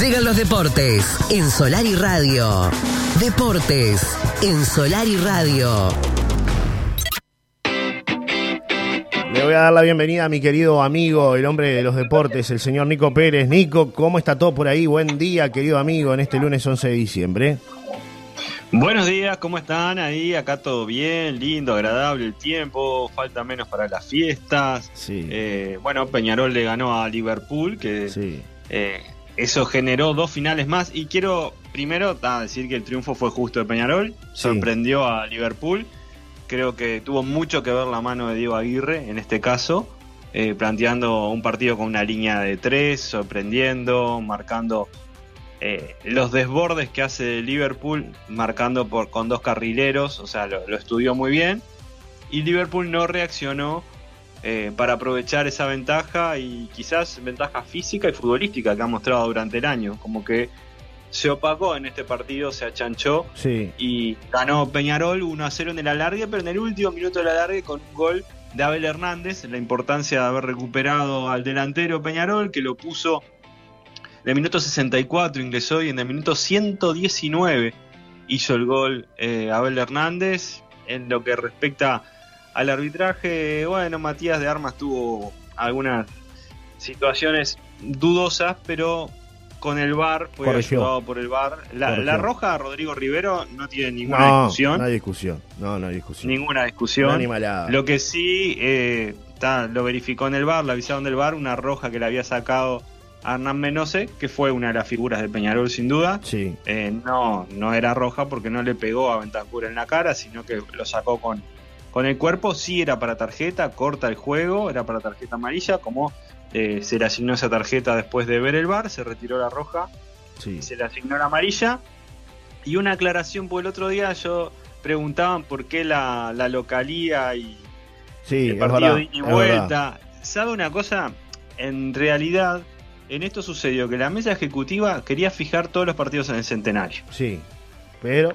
Llegan los deportes en Solar y Radio. Deportes en Solar y Radio. Le voy a dar la bienvenida a mi querido amigo, el hombre de los deportes, el señor Nico Pérez. Nico, ¿cómo está todo por ahí? Buen día, querido amigo, en este lunes 11 de diciembre. Buenos días, ¿cómo están ahí? Acá todo bien, lindo, agradable el tiempo, falta menos para las fiestas. Sí. Eh, bueno, Peñarol le ganó a Liverpool, que Sí. eh, eso generó dos finales más. Y quiero primero ah, decir que el triunfo fue justo de Peñarol, Sí. sorprendió a Liverpool. Creo que tuvo mucho que ver la mano de Diego Aguirre en este caso, eh, planteando un partido con una línea de tres, sorprendiendo, marcando eh, los desbordes que hace Liverpool, marcando por, con dos carrileros, o sea, lo, lo estudió muy bien. Y Liverpool no reaccionó eh, para aprovechar esa ventaja y quizás ventaja física y futbolística que ha mostrado durante el año. Como que se opacó en este partido, se achanchó Sí. y ganó Peñarol 1 a 0 en el alargue, pero en el último minuto del alargue con un gol de Abel Hernández, la importancia de haber recuperado al delantero Peñarol, que lo puso en el minuto 64, ingresó y en el minuto 119 hizo el gol eh, Abel Hernández. En lo que respecta al arbitraje, bueno, Matías de Armas tuvo algunas situaciones dudosas, pero con el VAR fue ayudado por el VAR. La, la roja a Rodrigo Rivero no tiene ninguna No, discusión. no hay discusión. No, no hay discusión. Ninguna Una discusión. Lo que sí eh, lo verificó en el bar, la avisaron del bar, una roja que le había sacado a Hernán Menose, que fue una de las figuras de Peñarol sin duda. Sí. Eh, no, no era roja porque no le pegó a Ventancura en la cara, sino que lo sacó con, con el cuerpo. Sí era para tarjeta, corta el juego, era para tarjeta amarilla, como eh, se le asignó esa tarjeta después de ver el bar, se retiró la roja Sí. y se le asignó la amarilla. Y una aclaración, porque el otro día yo preguntaban por qué la, la localía y Sí, el partido de ida y vuelta. ¿Sabe una cosa? En realidad, en esto sucedió que la mesa ejecutiva quería fijar todos los partidos en el centenario, Sí. Pero,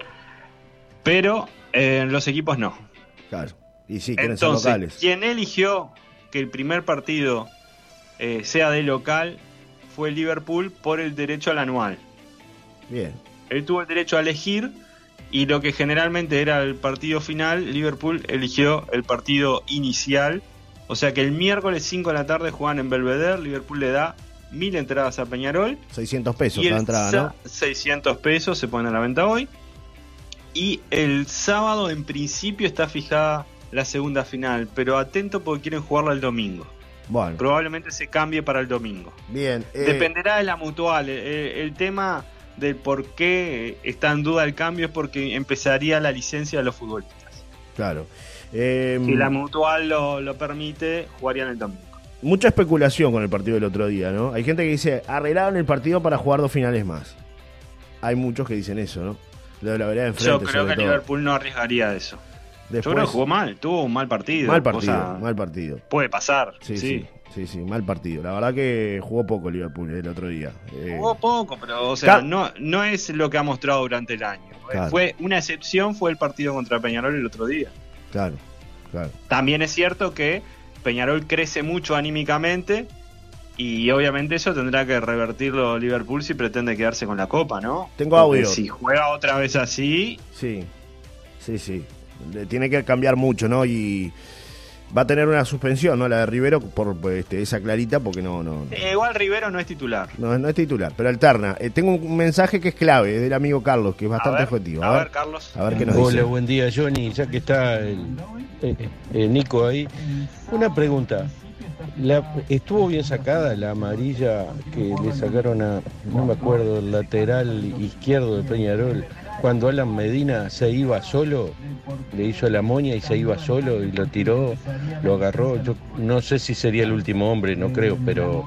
pero eh, en los equipos no. Claro. Y sí, quieren ser Entonces, locales. quien eligió que el primer partido eh, sea de local fue Liverpool por el derecho al anual. Bien. Él tuvo el derecho a elegir y lo que generalmente era el partido final, Liverpool eligió el partido inicial. O sea que el miércoles 5 de la tarde juegan en Belvedere, Liverpool le da mil entradas a Peñarol 600 pesos y la entrada, ¿no? 600 pesos se ponen a la venta hoy. Y el sábado en principio está fijada la segunda final, pero atento porque quieren jugarla el domingo. Bueno, Probablemente se cambie para el domingo. bien. eh, Dependerá de la mutual. Eh, el tema del por qué está en duda el cambio es porque empezaría la licencia de los futbolistas. Claro. Eh, Si la mutual lo, lo permite, jugarían el domingo. Mucha especulación con el partido del otro día, ¿no? Hay gente que dice, arreglaron el partido para jugar dos finales más. Hay muchos que dicen eso, ¿no? Lo de la vereda de enfrente, Yo creo que todo. Liverpool no arriesgaría eso. Yo Después, creo que jugó mal, tuvo un mal partido. mal partido, mal partido. Puede pasar. Sí, sí. sí, mal partido. La verdad que jugó poco Liverpool el otro día. Eh, Jugó poco, pero o sea, no, no es lo que ha mostrado durante el año. Claro. Fue una excepción fue el partido contra Peñarol el otro día. Claro, claro. También es cierto que Peñarol crece mucho anímicamente y obviamente eso tendrá que revertirlo Liverpool si pretende quedarse con la copa, ¿no? Tengo Porque audio. Si juega otra vez así, Sí, sí, sí. Le tiene que cambiar mucho, ¿no? Y va a tener una suspensión, ¿no? La de Rivero por este, esa clarita, porque no, no, eh, igual Rivero no es titular. no, no es titular, pero alterna. Eh, tengo un mensaje que es clave, es del amigo Carlos, que es bastante a ver, objetivo. A, ver, Carlos. a ver qué nos Hola, dice. buen día, Johnny. Ya que está el, eh, eh, Nico ahí, una pregunta. ¿Estuvo bien sacada la amarilla que le sacaron a, no me acuerdo, el lateral izquierdo de Peñarol? Cuando Alan Medina se iba solo, le hizo la moña y se iba solo y lo tiró, lo agarró. Yo no sé si sería el último hombre, no creo, pero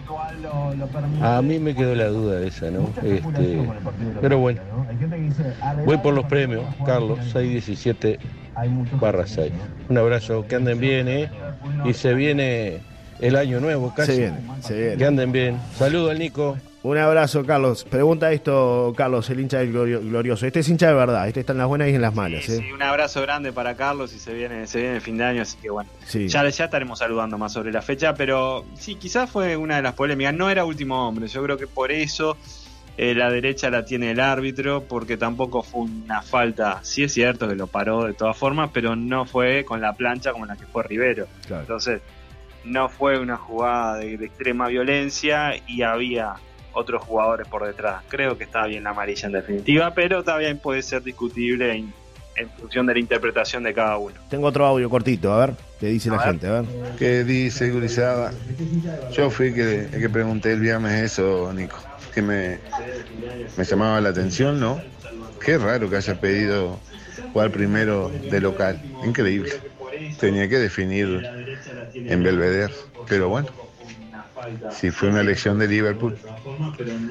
a mí me quedó la duda esa, ¿no? Este, pero bueno, voy por los premios, Carlos, 617 barra 6. Un abrazo, que anden bien, ¿eh? Y se viene el año nuevo casi. Se viene, se Que anden bien. Saludo al Nico. Un abrazo, Carlos. Pregunta esto, Carlos, el hincha del glorio- glorioso. Este es hincha de verdad, este está en las buenas y en las malas, Sí, ¿eh? sí, un abrazo grande para Carlos y se viene, se viene el fin de año, así que bueno. Sí. Ya, ya estaremos saludando más sobre la fecha, pero sí, quizás fue una de las polémicas. No era último hombre, yo creo que por eso eh, la derecha la tiene el árbitro, porque tampoco fue una falta. Sí es cierto que lo paró de todas formas, pero no fue con la plancha como la que fue Rivero. Entonces, no fue una jugada de, extrema violencia y había otros jugadores por detrás. Creo que estaba bien la amarilla en definitiva, pero también puede ser discutible en, función de la interpretación de cada uno. Tengo otro audio cortito, a ver, qué dice la gente, a ver. ¿Qué dice Gurizada? Yo fui que, que pregunté el viernes eso, Nico, que me, me llamaba la atención, ¿no? Qué raro que haya pedido jugar primero de local, increíble. Tenía que definir en Belvedere, pero bueno, si fue una elección de Liverpool.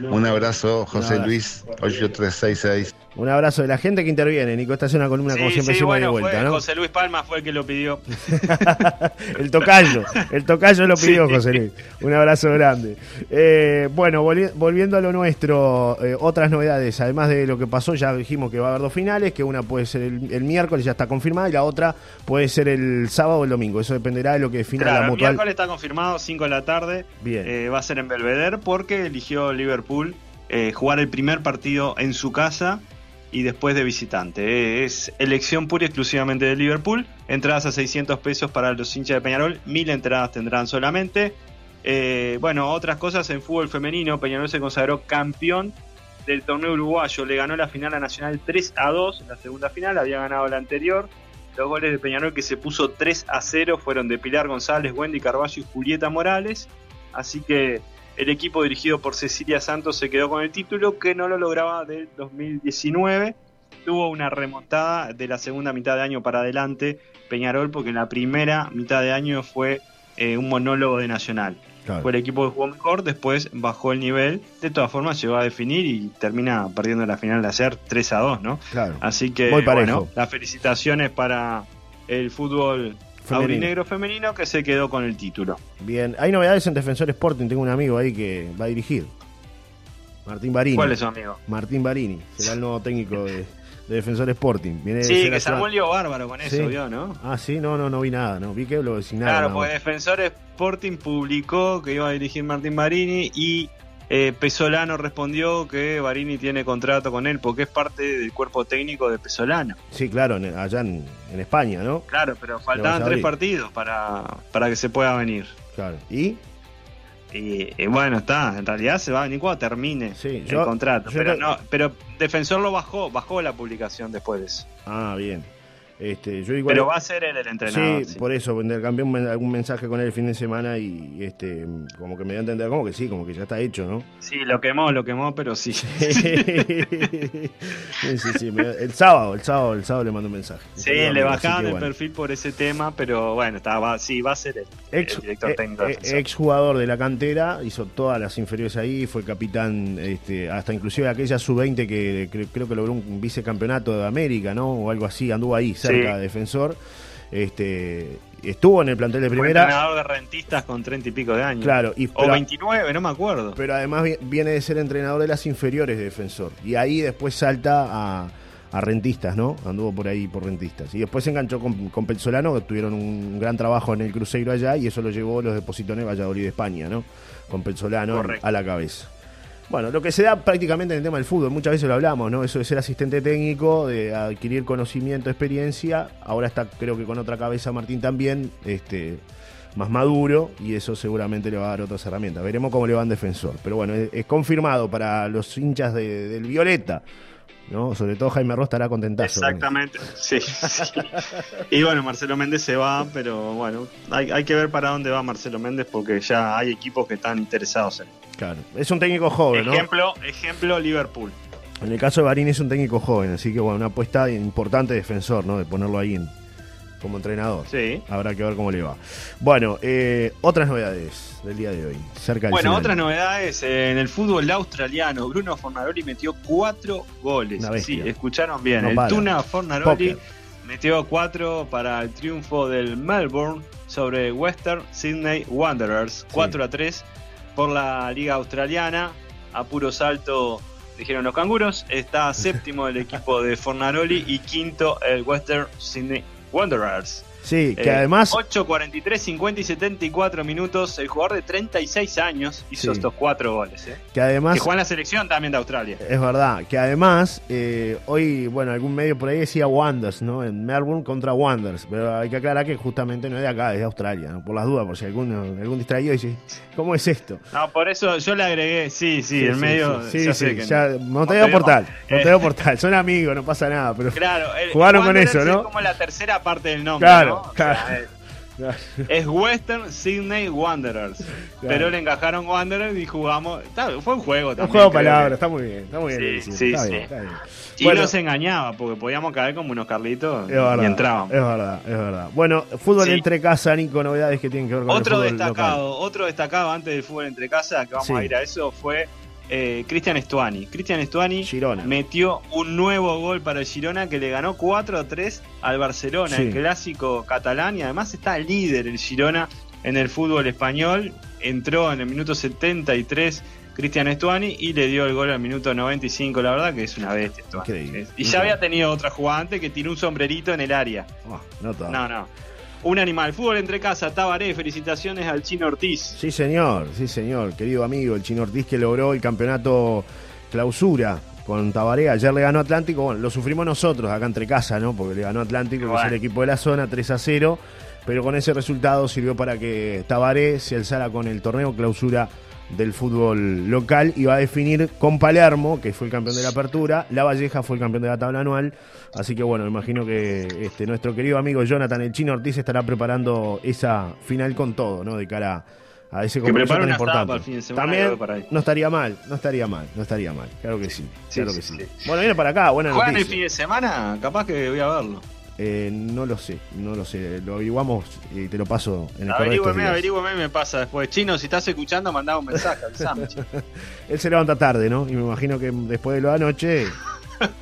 Un abrazo, José Luis, 8366. Un abrazo de la gente que interviene. Nico, esta es una columna como siempre sí, de vuelta, ¿no? José Luis Palma fue el que lo pidió. el tocayo, el tocayo lo pidió José Luis. Un abrazo grande. Eh, bueno, volviendo a lo nuestro, eh, otras novedades, además de lo que pasó, ya dijimos que va a haber dos finales, que una puede ser el, miércoles, ya está confirmada, y la otra puede ser el sábado o el domingo. Eso dependerá de lo que defina la mutual. El miércoles está confirmado, 5 de la tarde. Bien. Eh, va a ser en Belvedere porque eligió Liverpool jugar el primer partido en su casa y después de visitante. Es elección pura y exclusivamente de Liverpool. Entradas a 600 pesos para los hinchas de Peñarol. Mil entradas tendrán solamente. Eh, bueno, otras cosas en fútbol femenino. Peñarol se consagró campeón del torneo uruguayo. Le ganó la final a Nacional 3 a 2 en la segunda final. Había ganado la anterior. Los goles de Peñarol que se puso 3 a 0 fueron de Pilar González, Wendy Carballo y Julieta Morales. Así que el equipo dirigido por Cecilia Santos se quedó con el título que no lo lograba del 2019. Tuvo una remontada de la segunda mitad de año para adelante Peñarol porque en la primera mitad de año fue eh, un monólogo de Nacional. Fue el equipo que jugó mejor, después bajó el nivel. De todas formas, llegó a definir y termina perdiendo la final de hacer 3 a 2, ¿no? Claro. Así que, bueno, las felicitaciones para el fútbol Aurinegro femenino que se quedó con el título. Bien, hay novedades en Defensor Sporting, tengo un amigo ahí que va a dirigir. Martín Barini. ¿Cuál es su amigo? Martín Barini, será el nuevo técnico de, Defensor Sporting. sí, que se armó lío bárbaro con eso, ¿vio, no? Ah, sí, no, no, no vi nada, no vi que lo designaron. Claro, porque Defensor Sporting publicó que iba a dirigir Martín Barini y eh, Pesolano respondió que Barini tiene contrato con él porque es parte del cuerpo técnico de Pesolano. Sí, claro, allá en, España, ¿no? Claro, pero faltaban tres partidos para, para que se pueda venir. Claro, ¿y? Y, bueno, está, en realidad se va a venir cuando termine el contrato. Pero, no, pero Defensor lo bajó, bajó la publicación después de eso. Ah, bien. Este, yo igual, Pero va a ser él el entrenador. Sí, por eso, cambié algún mensaje con él el fin de semana y este como que me dio a entender, como que sí, como que ya está hecho, ¿no? Sí, lo quemó, lo quemó, pero sí. sí, sí, el sábado, el sábado, el sábado le mandó un mensaje. Sí, le bajaban el perfil por ese tema, pero bueno, estaba, sí, va a ser el, director eh, técnico. Eh, ex jugador de la cantera, hizo todas las inferiores ahí, fue capitán, este, hasta inclusive aquella sub-20 que creo que logró un vicecampeonato de América, ¿no? O algo así, anduvo ahí cerca defensor. Este, estuvo en el plantel de primera. Fue entrenador de rentistas con 30 y pico de años. Claro, y, o 29, no me acuerdo. Pero además viene de ser entrenador de las inferiores de defensor. Y ahí después salta a, rentistas, ¿no? Anduvo por ahí por rentistas. Y después se enganchó con, con Pensolano, que tuvieron un gran trabajo en el Cruzeiro allá, y eso lo llevó los depositones de Valladolid de España, ¿no? Con Pensolano a la cabeza. Bueno, lo que se da prácticamente en el tema del fútbol, muchas veces lo hablamos, ¿no? Eso de ser asistente técnico, de adquirir conocimiento, experiencia. Ahora está, creo que con otra cabeza Martín también, este, más maduro, y eso seguramente le va a dar otras herramientas. Veremos cómo le va en defensor. Pero bueno, es, confirmado para los hinchas del Violeta. ¿no? Sobre todo Jaime Ross estará contentazo. Exactamente, sí, Y bueno, Marcelo Méndez se va, pero bueno, hay, hay, que ver para dónde va Marcelo Méndez porque ya hay equipos que están interesados en Claro, es un técnico joven, ejemplo, Ejemplo, Liverpool. En el caso de Barín es un técnico joven, así que bueno, una apuesta importante defensor, ¿no? De ponerlo ahí como entrenador. Sí. Habrá que ver cómo le va. Bueno, eh, otras novedades del día de hoy. Cerca bueno, otras novedades en el fútbol australiano. Bruno Fornaroli metió cuatro goles. Sí, escucharon bien. el Tuna Fornaroli metió cuatro para el triunfo del Melbourne sobre Western Sydney Wanderers. 4 a 3 por la Liga Australiana. A puro salto, dijeron los canguros. Está séptimo el equipo de Fornaroli y quinto el Western Sydney Wanderers. Sí, que además. 8, 43, 50 y 74 minutos. El jugador de 36 años hizo estos cuatro goles. ¿eh? Que además. Que juega en la selección también de Australia. Es verdad. Que además, eh, hoy, bueno, algún medio por ahí decía Wonders, ¿no? En Melbourne contra Wonders. Pero hay que aclarar que justamente no es de acá, es de Australia, ¿no? Por las dudas, por si algún, algún distraído dice, ¿cómo es esto? No, por eso yo le agregué, sí, sí, en medio. Sí, ya sí, ya, Montevideo Portal. Montevideo Portal. Son amigos, no pasa nada. Pero claro, jugaron con eso, ¿no? Es como la tercera parte del nombre. Claro, claro. Es Western Sydney Wanderers. Pero le encajaron Wanderers y jugamos. Fue un juego también. Un juego de palabras, está muy bien. Está muy bien. Sí, sí, sí. Y bueno, nos engañaba porque podíamos caer como unos carlitos y entrábamos. Es verdad, es verdad. Bueno, fútbol entre casa, Nico, novedades que tienen que ver con otro el fútbol destacado, Otro destacado antes del fútbol entre casa, que vamos a ir a eso, fue eh, Cristian Estuani. Cristian Estuani metió un nuevo gol para el Girona que le ganó 4 a 3 al Barcelona, el clásico catalán, y además está líder el Girona en el fútbol español. Entró en el minuto 73 Cristian Estuani y le dio el gol al minuto 95. La verdad que es una bestia. Y ya había tenido otra jugada antes que tiró un sombrerito en el área. No, no, no. Un animal. Fútbol entre casa, Tabaré. Felicitaciones al Chino Ortiz. Sí, señor, sí, señor. Querido amigo, el Chino Ortiz que logró el campeonato clausura con Tabaré. Ayer le ganó Atlántico. Bueno, lo sufrimos nosotros acá entre casa, ¿no? Porque le ganó Atlántico, que es el equipo de la zona, 3 a 0. Pero con ese resultado sirvió para que Tabaré se alzara con el torneo clausura del fútbol local y va a definir con Palermo, que fue el campeón de la apertura, La Valleja fue el campeón de la tabla anual, así que bueno, imagino que este, nuestro querido amigo Jonathan el Chino Ortiz estará preparando esa final con todo, ¿no? De cara a ese compromiso tan importante. También no estaría mal, no estaría mal, no estaría mal, claro que sí, claro que sí. Bueno, viene para acá, buena noticia. el fin de semana? Capaz que voy a verlo. Eh, no lo sé, no lo sé. Lo averiguamos y te lo paso en el Averígüeme, averígüeme y me pasa después. Chino, si estás escuchando, mandá un mensaje, avisame. Él se levanta tarde, ¿no? Y me imagino que después de lo de anoche.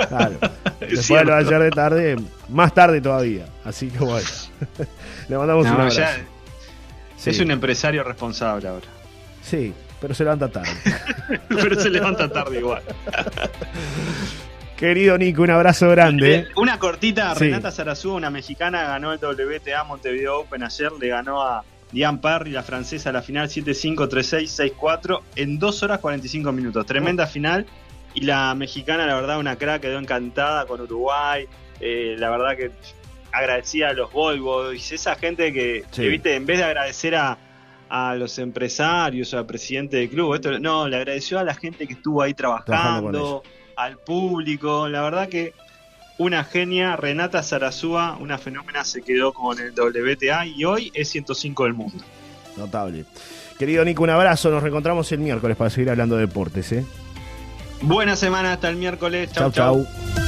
Claro. después de lo de ayer de tarde, más tarde todavía. Así que bueno. Le mandamos un abrazo. Es un empresario responsable ahora. Sí, pero se levanta tarde. pero se levanta tarde igual. Querido Nico, un abrazo grande. Una cortita, Renata Sarazúa, una mexicana, ganó el WTA Montevideo Open ayer, le ganó a Diane Parry, la francesa, la final 7-5, 3-6, 6-4 en 2 horas 45 minutos. Tremenda final. Y la mexicana, la verdad, una crack, quedó encantada con Uruguay. Eh, la verdad que agradecía a los Volvos, esa gente que, viste, en vez de agradecer a, a los empresarios o al presidente del club, esto, no, le agradeció a la gente que estuvo ahí trabajando al público. La verdad que una genia, Renata Sarazúa, una fenómena, se quedó con el WTA y hoy es 105 del mundo. Notable. Querido Nico, un abrazo. Nos reencontramos el miércoles para seguir hablando de deportes. ¿eh? Buena semana, hasta el miércoles. Chau, chau. chau.